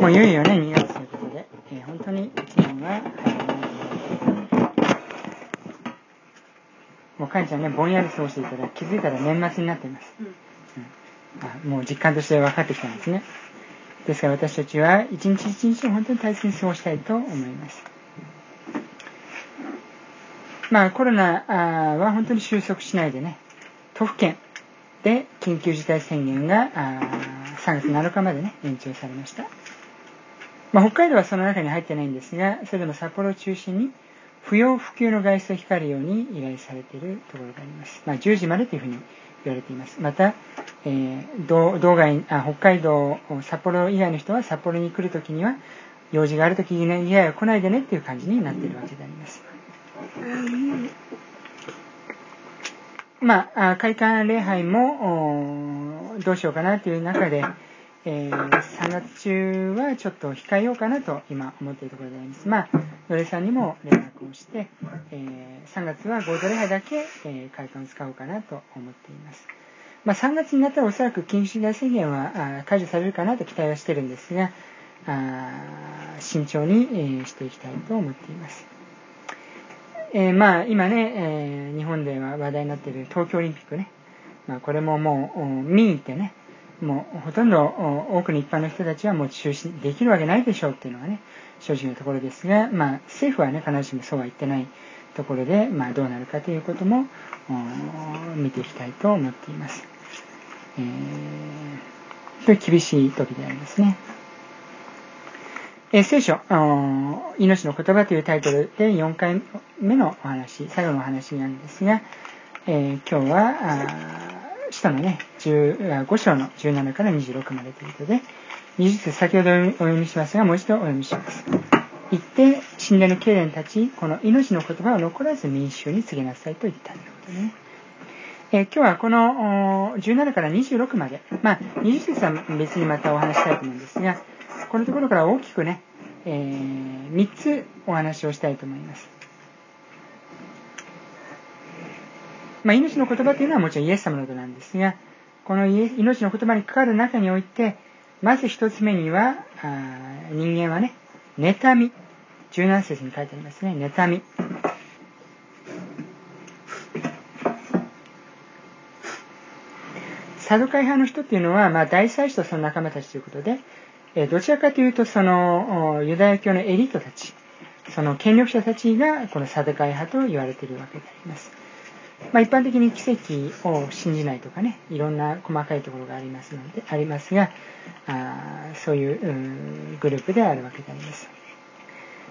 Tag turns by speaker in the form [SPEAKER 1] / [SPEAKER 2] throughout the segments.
[SPEAKER 1] もういよいよね、2月ということで、えー、本当に1年はもうかんちゃんね、ぼんやり過ごしていたら気づいたら年末になっています。うん、あもう実感として分かってきたんですね。ですから私たちは一日一日を本当に大切に過ごしたいと思います。まあコロナは本当に収束しないでね、都府県で緊急事態宣言が3月7日までね、延長されました。まあ、北海道はその中に入ってないんですが、それでも札幌を中心に不要不急の外出を控えるように依頼されているところがあります。まあ、10時までというふうに言われています。また、えー、道道外あ、北海道、札幌以外の人は札幌に来るときには、用事があるときにね、いやいや来ないでねっていう感じになっているわけであります。まあ、開館礼拝もどうしようかなという中で、えー、3月中はちょっと控えようかなと今思っているところであります。まあ、野出さんにも連絡をして、えー、3月は合同礼拝だけ、えー、開館を使おうかなと思っています。まあ、3月になったらおそらく緊急事態宣言は解除されるかなと期待はしてるんですが、あ慎重に、えー、していきたいと思っています。えー、まあ今ね、えー、日本では話題になっている東京オリンピックね、まあ、これももう見に行ってねもうほとんど多くの一般の人たちはもう中止できるわけないでしょうっていうのがね正直なところですが、まあ、政府はね必ずしもそうは言ってないところで、まあ、どうなるかということも見ていきたいと思っています。えー、厳しい時でありますね。えー、聖書、命の言葉というタイトルで4回目のお話、最後のお話なんですが、えー、今日は、下のね、5章の17から26までということで、20節先ほどお読みしますが、もう一度お読みします。言って、神殿の経連たち、この命の言葉を残らず民衆に告げなさいと言ったということね。え、今日はこの17から26まで、まあ、20節は別にまたお話したいと思うんですが、このところから大きくね、えー、3つお話をしたいと思います。まあ、命の言葉というのはもちろんイエス様のことなんですが、この命の言葉にかかる中において、まず一つ目には、あ人間はね、妬み。17節に書いてありますね、妬み。サドカイ派の人っていうのは、まあ、大祭司とその仲間たちということで、えどちらかというと、その、ユダヤ教のエリートたち、その権力者たちが、このサドカイ派と言われているわけであります。まあ、一般的に奇跡を信じないとかね、いろんな細かいところがありますので、ありますが、あそういうグループであるわけであります。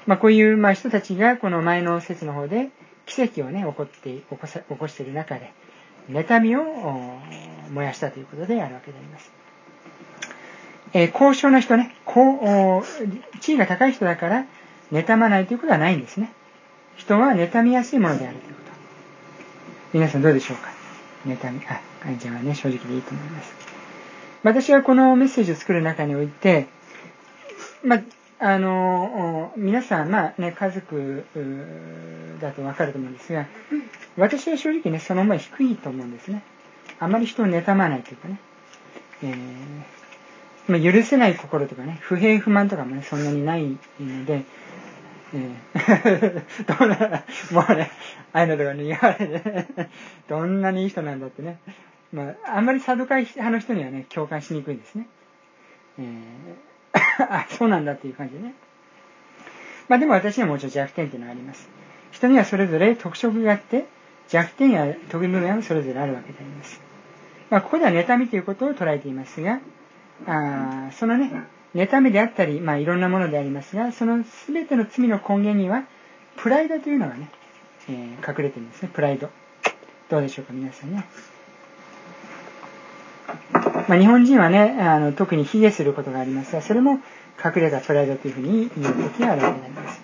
[SPEAKER 1] まあ、こういう、まあ、人たちが、この前の説の方で、奇跡をね、起こって、起こさ起こしている中で、妬みを燃やしたということであるわけであります。えー、高尚な人ね、こう、地位が高い人だから、妬まないということはないんですね。人は妬みやすいものであるということ。皆さんどうでしょうか？妬み。あ、かんちゃんはね、正直でいいと思います。私はこのメッセージを作る中において、まあの、皆さん、まあね、家族だとわかると思うんですが、私は正直ね、その思い低いと思うんですね。あまり人を妬まないというかね。えーまあ、許せない心とかね、不平不満とかもね、そんなにないので、え、どんな、もうね、ああいうのとかに言われて、どんなにいい人なんだってね、まあ、あんまりサドカイ派の人にはね、共感しにくいんですね。えー、あ、そうなんだっていう感じでね。まあでも私にはもうちろん弱点っていうのがあります。人にはそれぞれ特色があって、弱点や得意部分はそれぞれあるわけであります。まあここでは妬みということを捉えていますが、あそのね、妬みであったり、まあいろんなものでありますが、その全ての罪の根源には、プライドというのがね、えー、隠れてるんですね、プライド。どうでしょうか、皆さんね。まあ、日本人はね、あの特に卑下することがありますが、それも隠れたプライドというふうに言う時があるわけになります。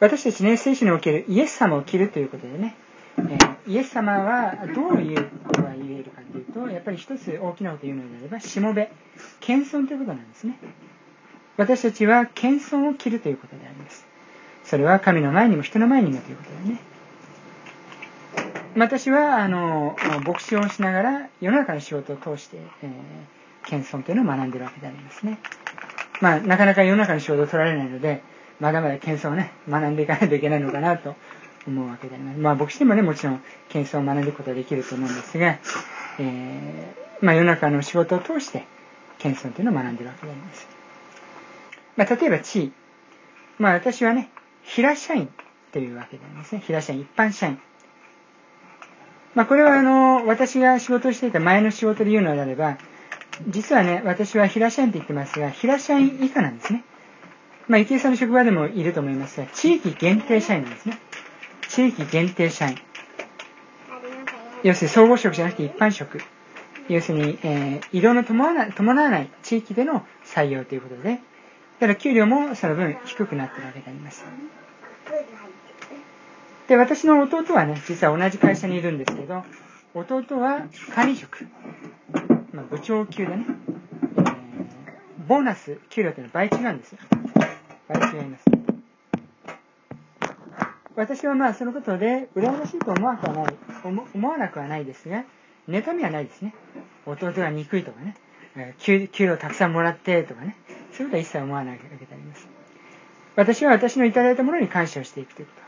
[SPEAKER 1] 私たちね、聖書におけるイエス様を着るということでね、えー、イエス様はどういうことが言えるかというと、やっぱり一つ大きなことを言うのであれば、しもべ、謙遜ということなんですね。私たちは謙遜を着るということであります。それは神の前にも人の前にもということでね。私は、あの、牧師をしながら世の中の仕事を通して、えー、謙遜というのを学んでいるわけでありますね。まあ、なかなか世の中の仕事を取られないので、まだまだ謙遜をね、学んでいかないといけないのかなと思うわけであります。まあ、牧師でもね、もちろん謙遜を学んでいくことはできると思うんですが、えー、まあ、世の中の仕事を通して、謙遜というのを学んでいるわけであります。まあ、例えば地位。まあ、私はね、平社員というわけでありますね。平社員、一般社員。まあ、これはあの、私が仕事をしていた前の仕事で言うのであれば、実はね、私は平社員って言ってますが、平社員以下なんですね。まあ、池江さんの職場でもいると思いますが、地域限定社員なんですね。地域限定社員。要するに総合職じゃなくて一般職。要するに、えー、移動の伴わない地域での採用ということで、だから給料もその分低くなってるわけであります。で、私の弟はね、実は同じ会社にいるんですけど、弟は管理職。まあ、部長級でね、えー、ボーナス、給料っていうのは倍違うんですよ。倍違います。私はまあそのことで羨ましいと思わなくはない、思わなくはないですが、妬みはないですね。弟が憎いとかね、給給料たくさんもらってとかね、そういうことは一切思わないわけであります。私は私のいただいたものに感謝をしていくということ。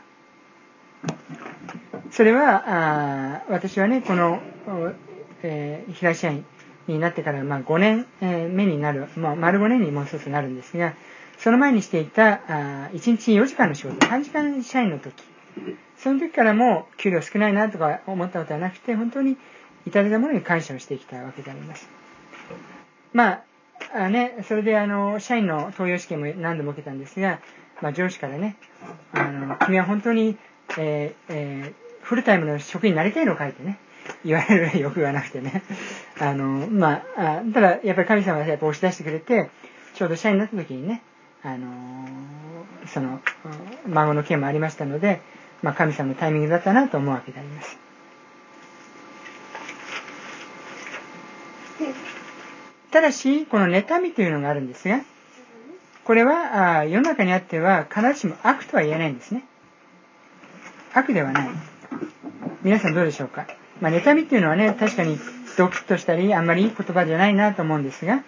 [SPEAKER 1] それは、あ私はね、この、えー、平社員になってから、まあ、5年、えー、目になる、まあ、丸5年にもう一つなるんですが、その前にしていた、あ1日4時間の仕事、3時間社員の時、その時からも給料少ないなとか思ったことはなくて、本当にいただいたものに感謝をしてきたわけであります。まあ、あね、それであの、社員の登用試験も何度も受けたんですが、まあ、上司からね、あの、君は本当に、えーえーフルタイムの職員になりたいのかいってね、言われる 欲がなくてね。あの、まあ、ただ、やっぱり神様がやっぱ押し出してくれて、ちょうど社員になった時にね、あのその、孫の件もありましたので、まあ、神様のタイミングだったなと思うわけであります。ただし、この妬みというのがあるんですが、これはあ世の中にあっては必ずしも悪とは言えないんですね。悪ではない。皆さんどうでしょうか。まあ、妬みっていうのはね、確かにドキッとしたり、あんまりいい言葉じゃないなと思うんですが、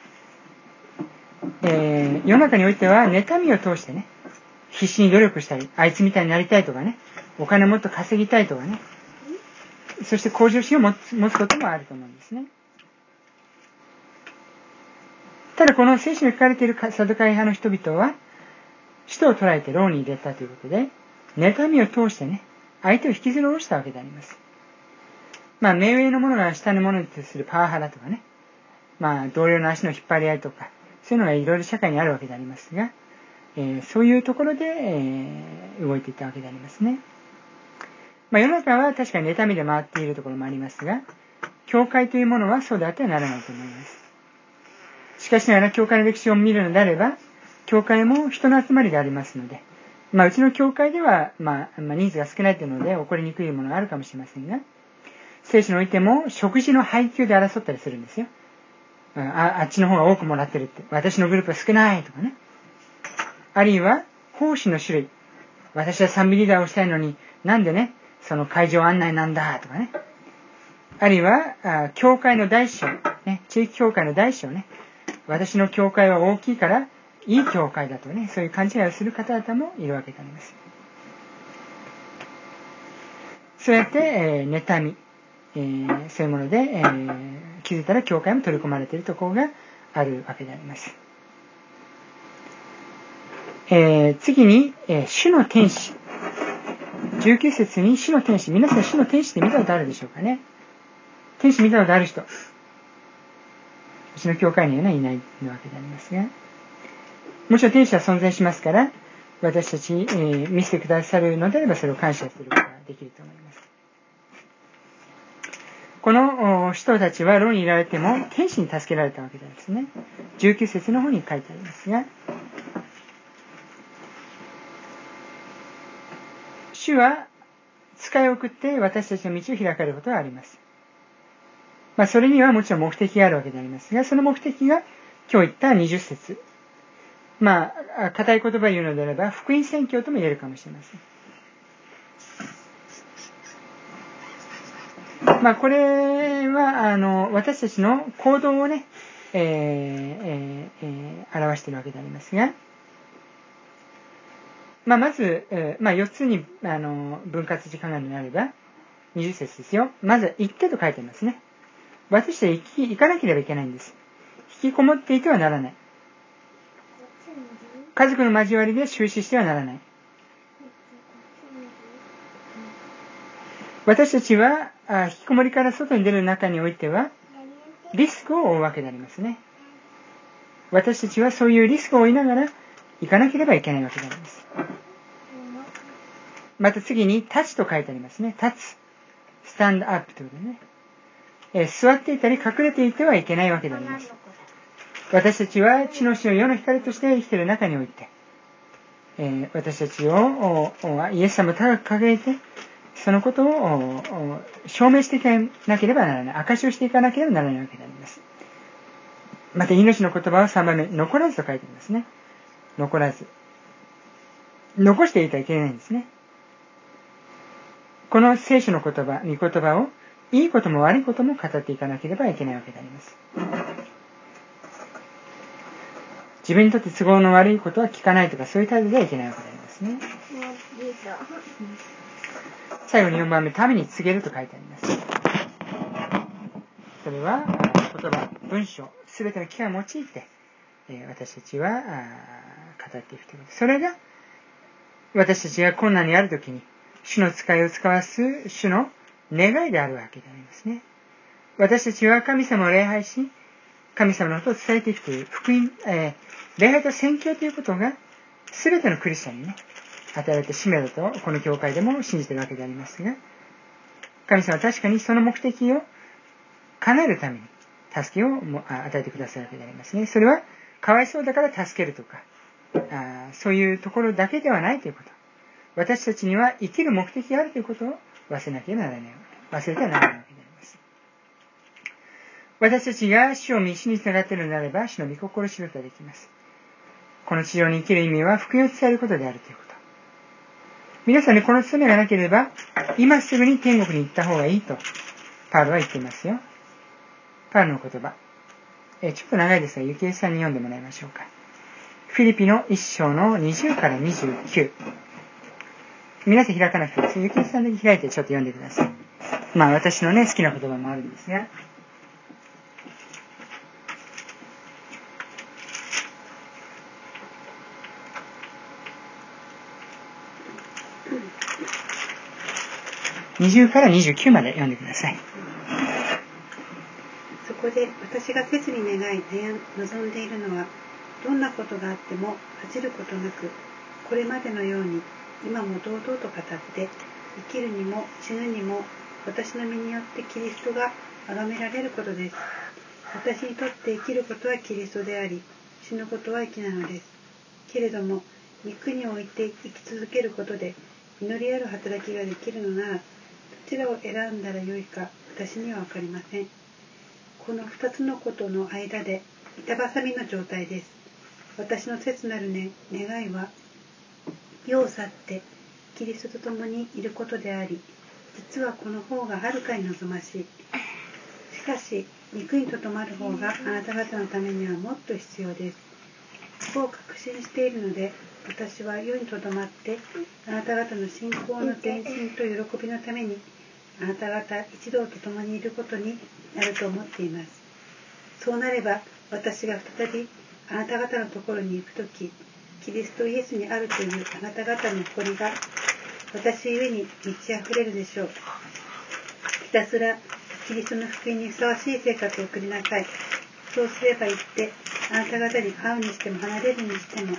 [SPEAKER 1] えー、世の中においては、妬みを通してね、必死に努力したり、あいつみたいになりたいとかね、お金もっと稼ぎたいとかね、そして向上心を持つ持つこともあると思うんですね。ただこの聖書に書かれているサドカイ派の人々は、使徒を捉えて牢に入れたということで、妬みを通してね、相手を引きずり下ろしたわけであります。まあ、目上のものが下のものにするパワハラとかね、まあ、同僚の足の引っ張り合いとか、そういうのがいろいろ社会にあるわけでありますが、えー、そういうところで、えー、動いていったわけでありますね。まあ、世の中は確かに妬みで回っているところもありますが、教会というものはそうであってはならないと思います。しかしながら教会の歴史を見るのであれば、教会も人の集まりでありますので、まあ、うちの教会では、まあ、まあ、人数が少ないというので起こりにくいものがあるかもしれませんが、聖書においても食事の配給で争ったりするんですよ。ああっちの方が多くもらってるって。私のグループは少ないとかね。あるいは、奉仕の種類。私は賛美リーダーをしたいのに、なんでね、その会場案内なんだとかね。あるいは、あ教会の大小、ね、地域教会の大小ね。私の教会は大きいから、いい教会だとね、そういう勘違いをする方々もいるわけであります。そうやって、えー、妬み、えー、そういうもので、えー、気づいたら教会も取り込まれているところがあるわけであります。えー、次に、えー、主の天使。19節に主の天使。皆さん主の天使って見たことあるでしょうかね？天使見たことある人。うちの教会には、ね、いないわけでありますが。もちろん天使は存在しますから、私たち、えー、見せてくださるのであればそれを感謝することができると思います。この人たちは牢にいられても天使に助けられたわけなんですね。19節の方に書いてありますが、主は使いを送って私たちの道を開かれることがあります。まあ、それにはもちろん目的があるわけでありますが、その目的が今日言った20節まあ、硬い言葉を言うのであれば、福音宣教とも言えるかもしれません。まあ、これは、あの、私たちの行動をね、えーえー、表しているわけでありますが、まあ、まず、え、まあ、4つにあの分割時間がなれば、20節ですよ。まず、行ってと書いてますね。私は行き行かなければいけないんです。引きこもっていてはならない。家族の交わりで終始してはならない。私たちは、あ引きこもりから外に出る中においては、リスクを負うわけでありますね。私たちはそういうリスクを負いながら行かなければいけないわけであります。また次に、立つと書いてありますね。立つ。スタンドアップということでね。えー、座っていたり隠れていてはいけないわけであります。私たちは地の死の世の光として生きている中において、えー、私たちをイエス様高く掲げて、そのことを証明していかなければならない。証しをしていかなければならないわけであります。また、命の言葉は3番目、残らずと書いてありますね。残らず。残していてはいけないんですね。この聖書の言葉、御言葉を、いいことも悪いことも語っていかなければいけないわけであります。自分にとって都合の悪いことは聞かないとか、そういう態度ではいけないわけでありますね。最後に4番目、民に告げると書いてあります。それは、言葉、文章、すべての機会を用いて、私たちは語っていくということ。それが、私たちが困難にあるときに、主の使いを使わす主の願いであるわけでありますね。私たちは神様を礼拝し、神様のことを伝えていくという福音、えー、礼拝と宣教ということが、すべてのクリスチャンにね、与えられた使命だと、この教会でも信じているわけでありますが、神様は確かにその目的を叶えるために、助けを与えてくださるわけでありますね。それは、かわいそうだから助けるとか、あそういうところだけではないということ。私たちには生きる目的があるということを忘れなければならない。忘れてはならないわけであります。私たちが死を見死につながっているのであれば、死の御心を知ることができます。この地上に生きる意味は福音を伝えることであるということ。皆さんにこの務めがなければ、今すぐに天国に行った方がいいと、パウロは言っていますよ。パウロの言葉。えちょっと長いですが、ゆきえさんに読んでもらいましょうか。フィリピの一章の20から29。皆さん開かなくていいです。ゆきえさんだけ開いてちょっと読んでください。まあ私のね、好きな言葉もあるんですが。20から29まで読んでください。
[SPEAKER 2] そこで私が切に願い望んでいるのは、どんなことがあっても恥じることなく、これまでのように今も堂々と語って生きるにも死ぬにも私の身によってキリストが崇められることです。私にとって生きることはキリストであり、死ぬことは生きなのです。けれども、肉において生き続けることで、祈りある働きができるのなら、ちらを選んだらよいか、私には分かりません。この二つのことの間で、板挟みの状態です。私の切なる、ね、願いは、世を去ってキリストと共にいることであり実はこの方がはるかに望ましいしかし肉にとどまる方があなた方のためにはもっと必要ですこう確信しているので私は世にとどまってあなた方の信仰の前進と喜びのためにあなた方一同と共にいることになると思っていますそうなれば私が再びあなた方のところに行く時キリストイエスにあるというあなた方の誇りが私ゆえに満ち溢れるでしょう。ひたすらキリストの福音にふさわしい生活を送りなさい。そうすれば言って、あなた方に会うにしても離れるにしても、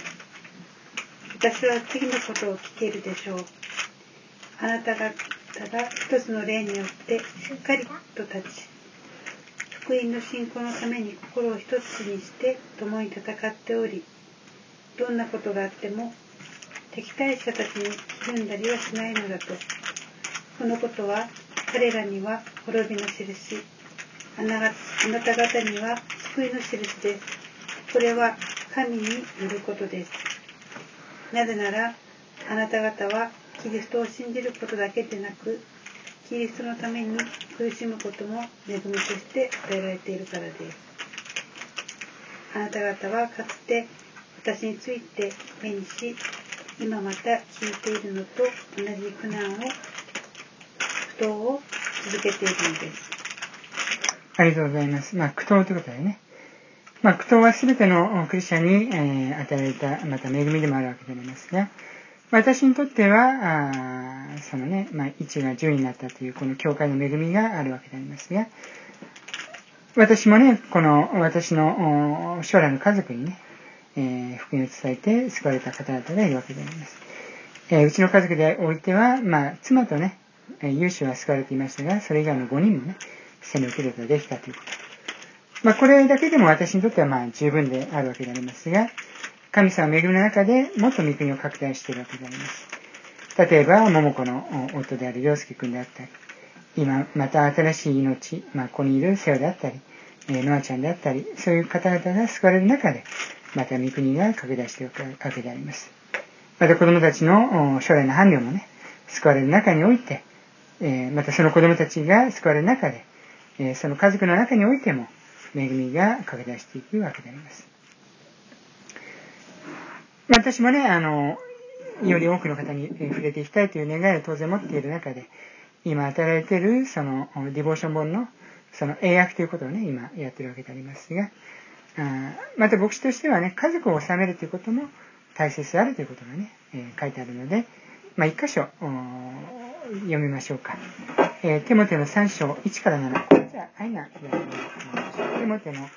[SPEAKER 2] 私は次のことを聞けるでしょう。あなた方が一つの例によってしっかりと立ち、福音の信仰のために心を一つにして共に戦っており、どんなことがあっても敵対者たちにひるんだりはしないのだと。このことは彼らには滅びの印、あなあなた方には救いの印です。これは神によることです。なぜなら、あなた方はキリストを信じることだけでなく、キリストのために苦しむことも恵みとして与えられているからです。あなた方はかつて私について目にし今また聞いているのと同じ苦難を苦闘を続けているのです
[SPEAKER 1] ありがとうございます。まあ、苦闘ということでね。まあ、苦闘は全てのクリスチャンに、えー与えられた、また恵みでもあるわけでありますが、私にとっては、あそのね、まあ、1が10になったという、この教会の恵みがあるわけでありますが、私もね、この私の将来の家族にね、えー福音を伝えて救われた方々がいるわけであります。えーうちの家族でおいては、まあ、妻とね、えー有志は救われていましたが、それ以外の5人もね、洗礼を受けることができたということ。まあ、これだけでも私にとってはまあ十分であるわけでありますが、神様の恵みの中でもっと御国を拡大しているわけであります。例えば、桃子の夫である良介君であったり、今、また新しい命、まあ、ここにいる瀬尾であったり、えーノアちゃんであったり、そういう方々が救われる中で、また御国が拡大していくわけであります。また子供たちの将来の伴侶もね、救われる中において、えまたその子供たちが救われる中で、えその家族の中においても、恵みが拡大していくわけであります。私もね、あの、より多くの方に触れていきたいという願いを当然持っている中で、今与えられている、その、ディボーション本の、その英訳ということをね、今やってるわけでありますが、あまた牧師としてはね、家族を治めるということも大切であるということがね、えー書いてあるので、まあ、一箇所、読みましょうか。えー、テモテの3章1から7。じゃあ、アイナ。テモテの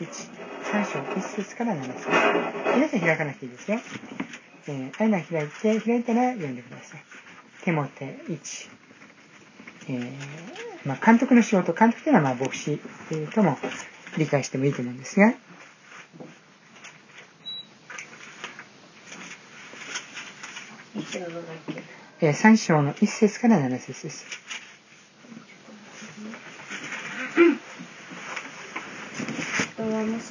[SPEAKER 1] 1、3章1節から7節。皆さん開かなくていいですよ。えー、アイナ開いて、開いたら読んでください。テモテ1。えーまあ、監督の仕事、監督というのはまあ牧師とも理解してもいいと思うんですが、えー3章の1節から7節です。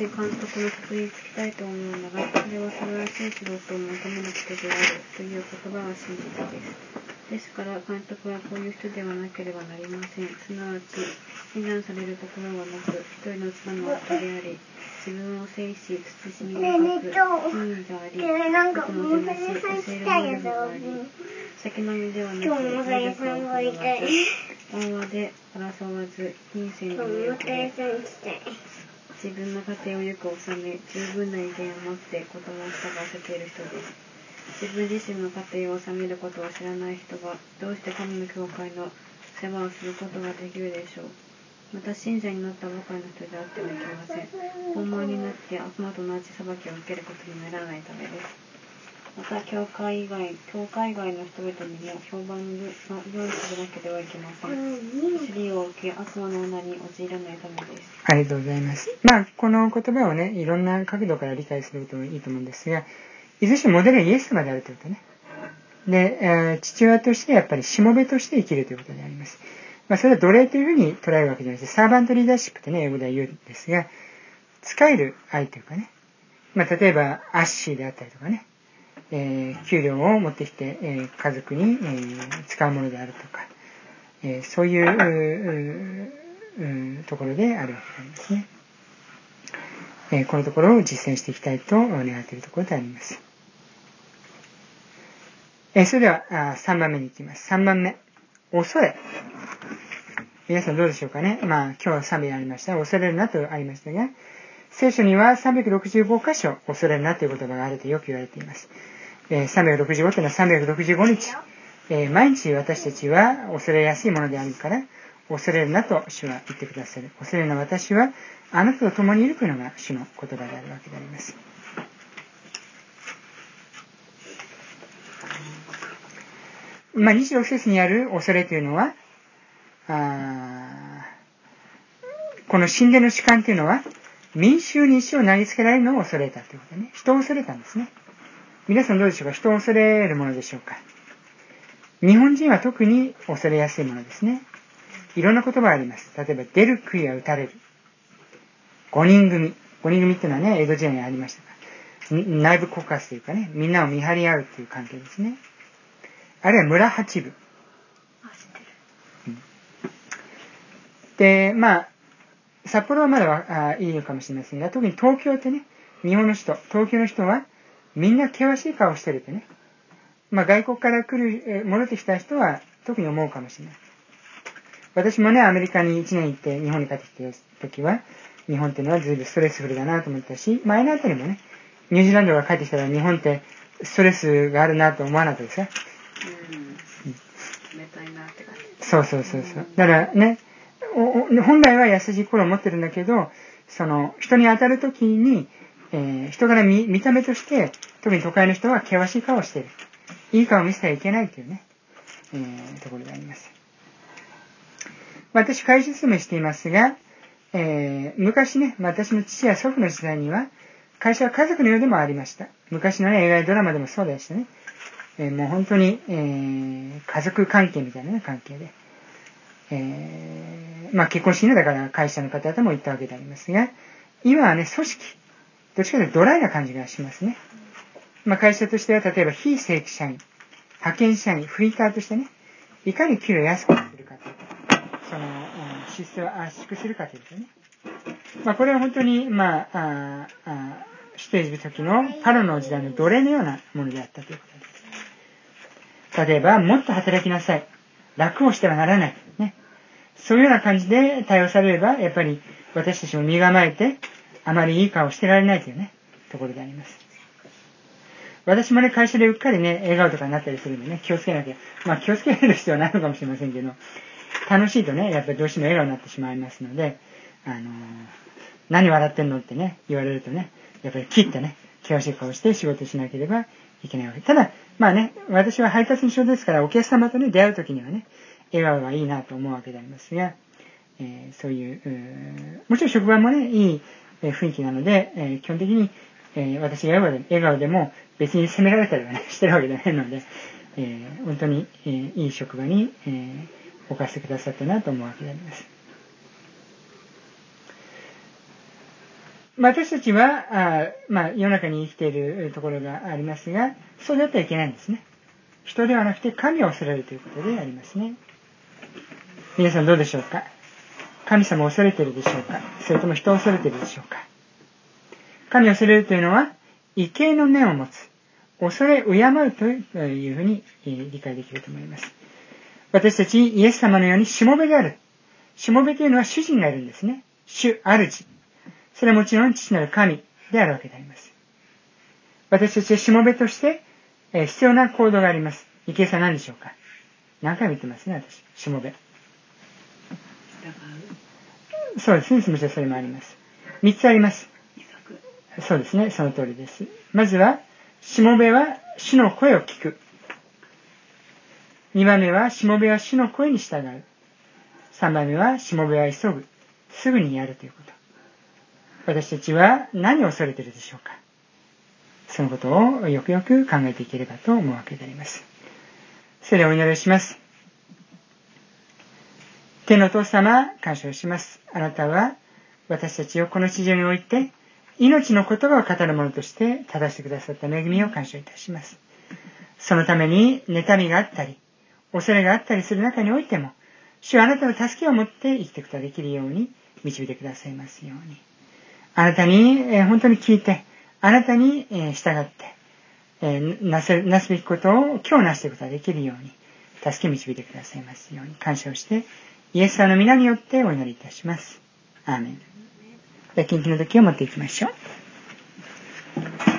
[SPEAKER 3] し監督のことにつきたいと思うなら、それは素晴らしい仕事を求めることであるという言葉は真実です。ですから、監督はこういう人ではなければなりません。すなわち、非難されるところはなく、一人の妻の夫であり、自分を制し、慎み深く、品位があり、僕の手なし、教えるものでもあり、先のみではなく、
[SPEAKER 4] 今日もさやさんがいたい。
[SPEAKER 3] 談話で争わず、金銭にもよくれ、自分の家庭をよく治め、十分な威厳を持って子供を従わせている人です。自分自身の家庭を治めることを知らない人が、どうして神の教会の世話をすることができるでしょう。また信者になったばかりの人であってはいけません。本物になって悪魔と同じ裁きを受けることにならないためです。また、教会以外、教会外の人々にも評判の良いするわけではいけません。尻を受け、悪魔の女に陥らないためです。
[SPEAKER 1] ありがとうございます。まあ、この言葉をね、いろんな角度から理解することもいいと思うんですが、いずれにしてもモデルはイエス様であるということね。で、えー父親としてやっぱりしもべとして生きるということであります。まあ、それは奴隷というふうに捉えるわけじゃなくて、サーバントリーダーシップってね、英語では言うんですが、使える愛というかね、まあ、例えば、アッシーであったりとかね、えー給料を持ってきて、えー家族に、えー使うものであるとか、えそういううところであるわけなんですね。えこのところを実践していきたいと願っているところであります。えそれではあ3番目に行きます。3番目。恐れ。皆さんどうでしょうかね。まあ今日は3名ありました。恐れるなとありましたが、聖書には365箇所恐れるなという言葉があるとよく言われています。えー365というのは365日。えー毎日私たちは恐れやすいものであるから、恐れるなと主は言ってくださる。恐れるな私はあなたと共にいるというのが主の言葉であるわけであります。まあ、26節にある恐れというのは、あこの神殿の主観というのは、民衆に石を投げつけられるのを恐れたということでね。人を恐れたんですね。皆さんどうでしょうか？人を恐れるものでしょうか？日本人は特に恐れやすいものですね。いろんな言葉があります。例えば、出る杭は打たれる。五人組。五人組っていうのはね、江戸時代にありましたが、ん内部告発というかね、みんなを見張り合うという関係ですね。あるいは村八部。で、まあ、札幌はまだはあいいのかもしれませんが、特に東京ってね、日本の人、東京の人は、みんな険しい顔してるってね。まあ、外国から来る、戻ってきた人は特に思うかもしれない。私もね、アメリカに1年行って日本に帰ってきた時は、日本っていうのは随分ストレスフルだなと思ったし、前のあたりもね、ニュージーランドが帰ってきたら日本ってストレスがあるなと思わなかったですか？
[SPEAKER 3] 冷たいなって感じ。
[SPEAKER 1] そうそうそうそう。だからね、本来は優しい心を持ってるんだけど、その、人に当たるときに、えー、人から見見た目として、特に都会の人は険しい顔をしている。いい顔を見せてはいけないというね、えー、ところであります。私、会社勤めしていますが、えー、昔ね、私の父や祖父の時代には、会社は家族のようでもありました。昔のね、映画やドラマでもそうでしたね。えー、もう本当に、えー、家族関係みたいな、関係で。えー、まあ結婚しないだから会社の方々も言ったわけでありますが、今はね、組織、どっちかというとドライな感じがしますね。まあ会社としては例えば非正規社員、派遣社員、フリーターとしてね、いかに給料安くするかというその、出世を圧縮するかというとね。まあこれは本当に、まあ、ああしている時のパロの時代の奴隷のようなものであったということです。例えば、もっと働きなさい。楽をしてはならない。そういうような感じで対応されれば、やっぱり私たちも身構えて、あまりいい顔してられないというね、ところであります。私もね、会社でうっかりね、笑顔とかになったりするんでね、気をつけなきゃ。まあ気をつける必要はないのかもしれませんけど、楽しいとね、やっぱりどうしても笑顔になってしまいますので、あのー、何笑ってんのってね、言われるとね、やっぱり切ってね、険しい顔して仕事しなければいけないわけ。ただ、まあね、私は配達の仕事ですから、お客様とね、出会うときにはね、笑顔がいいなと思うわけでありますが、えー、そういう、もちろん職場もね、いい雰囲気なので、えー、基本的に、えー、私が笑顔で笑顔でも別に責められたりはね、してるわけではないので、え本当に、えいい職場に、え置かせてくださったなと思うわけであります。私たちは、あまあ、世の中に生きているところがありますが、そうであってはいけないんですね。人ではなくて神を恐れるということでありますね。皆さんどうでしょうか？神様を恐れているでしょうか？それとも人を恐れているでしょうか？神を恐れるというのは、畏敬の念を持つ。恐れ、敬うというふうに理解できると思います。私たちイエス様のようにしもべである。しもべというのは主人がいるんですね。主、主。それはもちろん父なる神であるわけであります。私たちはしもべとして、え、必要な行動があります。池江さん何でしょうか？何回も言ってますね、私。しもべ。そうですね、すみません、それもあります。三つあります。そうですね、その通りです。まずは、しもべは主の声を聞く。二番目は、しもべは主の声に従う。三番目は、しもべは急ぐ。すぐにやるということ。私たちは何を恐れているでしょうかそのことをよくよく考えていければと思うわけであります。それではお祈りします。天のお父様、感謝をします。あなたは私たちをこの地上において命の言葉を語る者として正してくださった恵みを感謝いたします。そのために妬みがあったり、恐れがあったりする中においても、主はあなたの助けを持って生きていくことができるように導いてくださいますように。あなたに、えー、本当に聞いて、あなたに、えー、従って、えー、なせ、なすべきことを今日なしていくことができるように、助け導いてくださいますように感謝をして、イエス様の皆によってお祈りいたします。アーメン。じゃ、緊急の時を持っていきましょう。